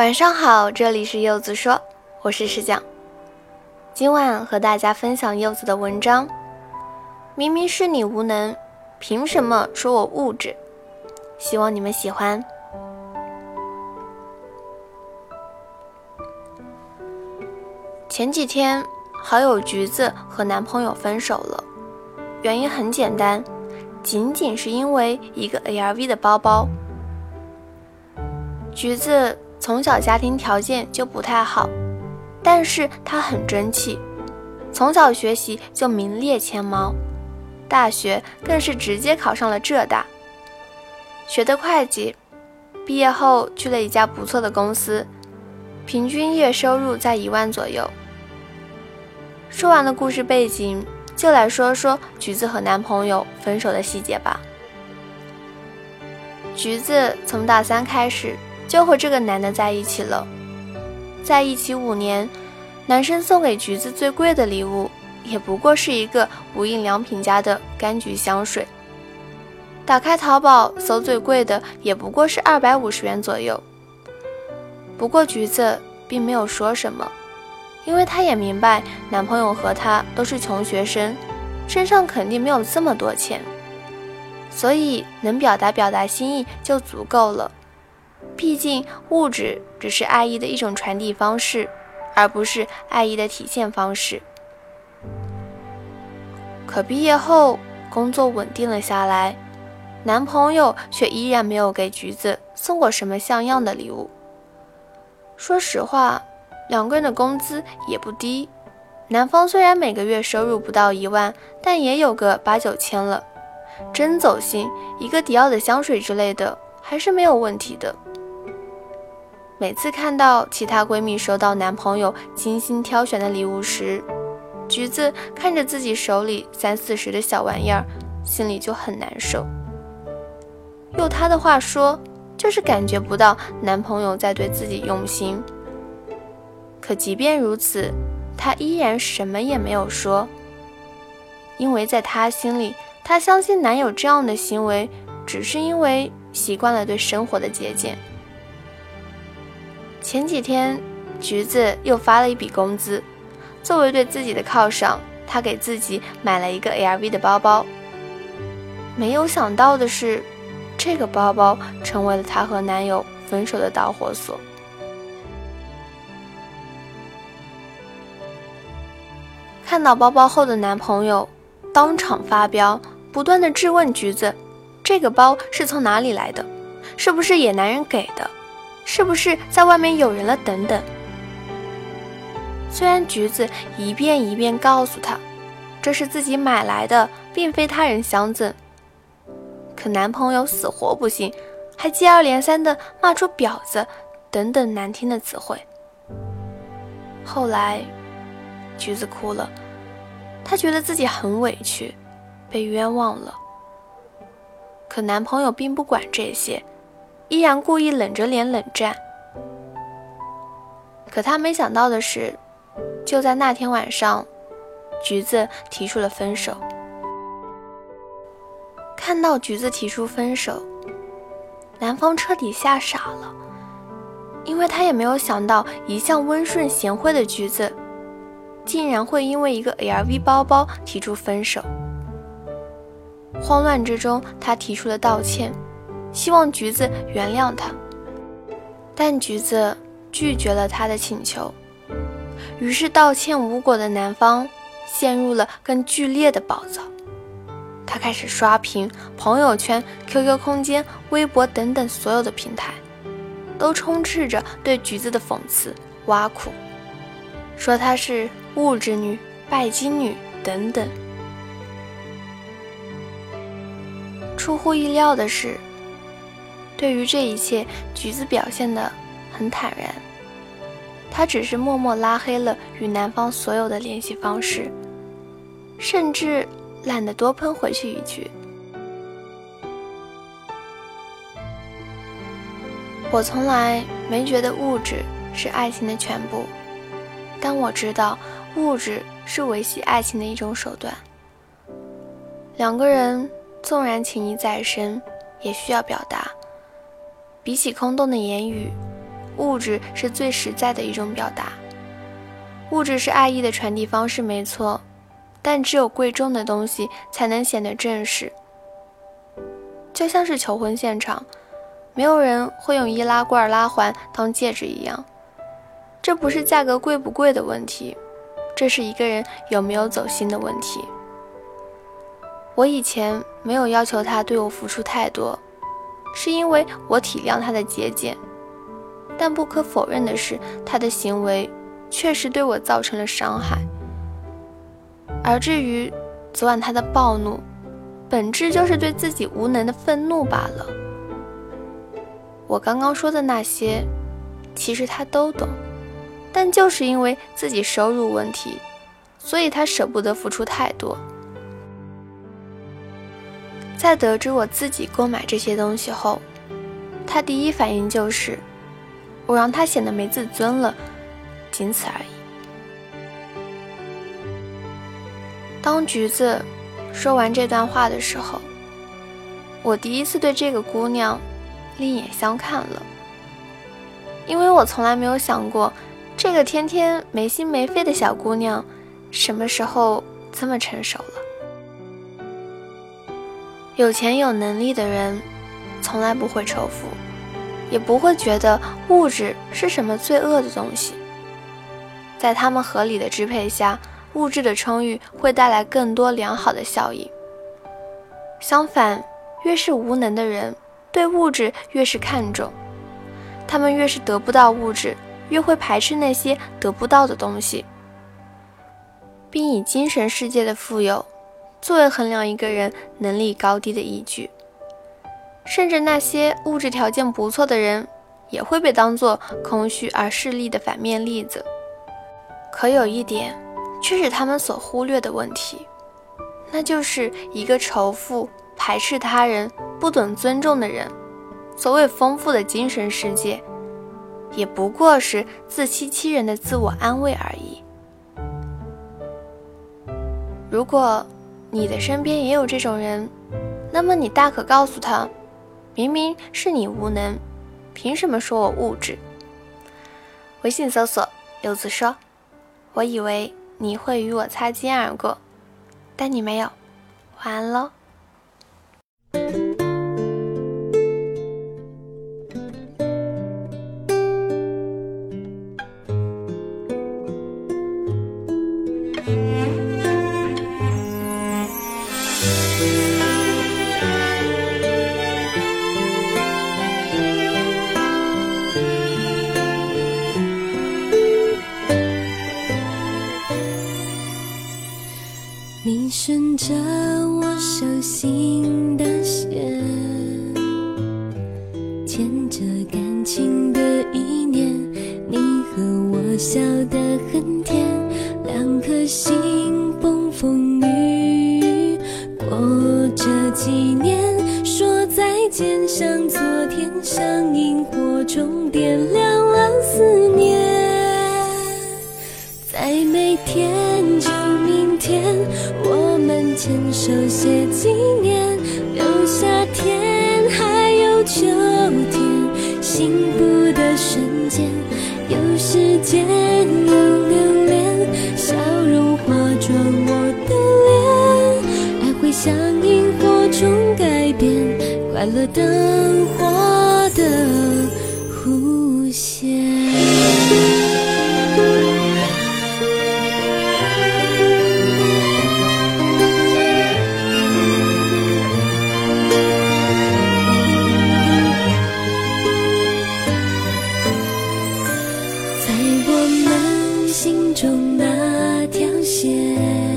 晚上好，这里是柚子说，我是石讲。今晚和大家分享柚子的文章。明明是你无能，凭什么说我物质？希望你们喜欢。前几天，好友橘子和男朋友分手了，原因很简单，仅仅是因为一个 LV 的包包。橘子从小家庭条件就不太好，但是他很争气，从小学习就名列前茅，大学更是直接考上了浙大，学的会计，毕业后去了一家不错的公司，平均月收入在一万左右。说完了故事背景，就来说说橘子和男朋友分手的细节吧。橘子从大三开始就和这个男的在一起了，在一起五年，男生送给橘子最贵的礼物，也不过是一个无印良品家的柑橘香水。打开淘宝搜最贵的，也不过是二百五十元左右。不过橘子并没有说什么。因为她也明白，男朋友和她都是穷学生，身上肯定没有这么多钱，所以能表达表达心意就足够了。毕竟物质只是爱意的一种传递方式，而不是爱意的体现方式。可毕业后工作稳定了下来，男朋友却依然没有给橘子送过什么像样的礼物。说实话。两个人的工资也不低，男方虽然每个月收入不到一万，但也有个八九千了。真走心，一个迪奥的香水之类的还是没有问题的。每次看到其他闺蜜收到男朋友精心挑选的礼物时，橘子看着自己手里三四十的小玩意儿，心里就很难受。用她的话说，就是感觉不到男朋友在对自己用心。可即便如此，她依然什么也没有说，因为在她心里，她相信男友这样的行为只是因为习惯了对生活的节俭。前几天，橘子又发了一笔工资，作为对自己的犒赏，她给自己买了一个 LV 的包包。没有想到的是，这个包包成为了她和男友分手的导火索。看到包包后的男朋友，当场发飙，不断的质问橘子：“这个包是从哪里来的？是不是野男人给的？是不是在外面有人了？等等。”虽然橘子一遍一遍告诉他，这是自己买来的，并非他人相赠，可男朋友死活不信，还接二连三的骂出“婊子”等等难听的词汇。后来。橘子哭了，她觉得自己很委屈，被冤枉了。可男朋友并不管这些，依然故意冷着脸冷战。可他没想到的是，就在那天晚上，橘子提出了分手。看到橘子提出分手，男方彻底吓傻了，因为他也没有想到，一向温顺贤惠的橘子。竟然会因为一个 LV 包包提出分手。慌乱之中，他提出了道歉，希望橘子原谅他。但橘子拒绝了他的请求。于是道歉无果的男方陷入了更剧烈的暴躁。他开始刷屏，朋友圈、QQ 空间、微博等等所有的平台，都充斥着对橘子的讽刺、挖苦。说她是物质女、拜金女等等。出乎意料的是，对于这一切，橘子表现得很坦然。她只是默默拉黑了与男方所有的联系方式，甚至懒得多喷回去一句：“我从来没觉得物质是爱情的全部。”但我知道，物质是维系爱情的一种手段。两个人纵然情谊再深，也需要表达。比起空洞的言语，物质是最实在的一种表达。物质是爱意的传递方式，没错，但只有贵重的东西才能显得正式。就像是求婚现场，没有人会用易拉罐拉环当戒指一样。这不是价格贵不贵的问题，这是一个人有没有走心的问题。我以前没有要求他对我付出太多，是因为我体谅他的节俭。但不可否认的是，他的行为。确实对我造成了伤害，而至于昨晚他的暴怒，本质就是对自己无能的愤怒罢了。我刚刚说的那些，其实他都懂，但就是因为自己收入问题，所以他舍不得付出太多。在得知我自己购买这些东西后，他第一反应就是我让他显得没自尊了。仅此而已。当橘子说完这段话的时候，我第一次对这个姑娘另眼相看了，因为我从来没有想过，这个天天没心没肺的小姑娘，什么时候这么成熟了。有钱有能力的人，从来不会仇富，也不会觉得物质是什么罪恶的东西。在他们合理的支配下，物质的充裕会带来更多良好的效益。相反，越是无能的人，对物质越是看重，他们越是得不到物质，越会排斥那些得不到的东西，并以精神世界的富有作为衡量一个人能力高低的依据。甚至那些物质条件不错的人，也会被当作空虚而势利的反面例子。可有一点，却是他们所忽略的问题，那就是一个仇富、排斥他人、不懂尊重的人，所谓丰富的精神世界，也不过是自欺欺人的自我安慰而已。如果你的身边也有这种人，那么你大可告诉他，明明是你无能，凭什么说我物质？微信搜索柚子说。我以为你会与我擦肩而过，但你没有。晚安喽。感情的一年，你和我笑得很甜，两颗心风风雨雨过这几年，说再见像昨天，像萤火虫点亮了思念，在每天就明天。我们牵手写纪念，开了灯火的弧线在我们心中那条线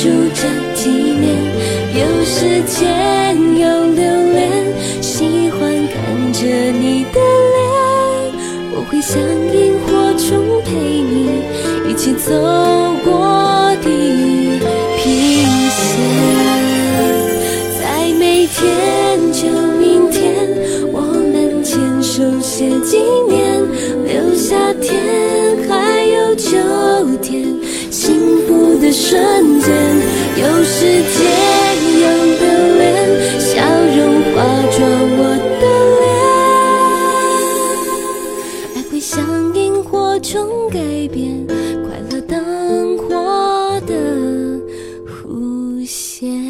住这体面，有时间有留恋，喜欢看着你的脸。我会像萤火虫陪你一起走过地平线，在每天就明天，我们牵手写纪念，留下天还有秋天的瞬间，有时间有的脸，笑容化作我的脸。爱会像萤火虫改变，快乐灯火的弧线。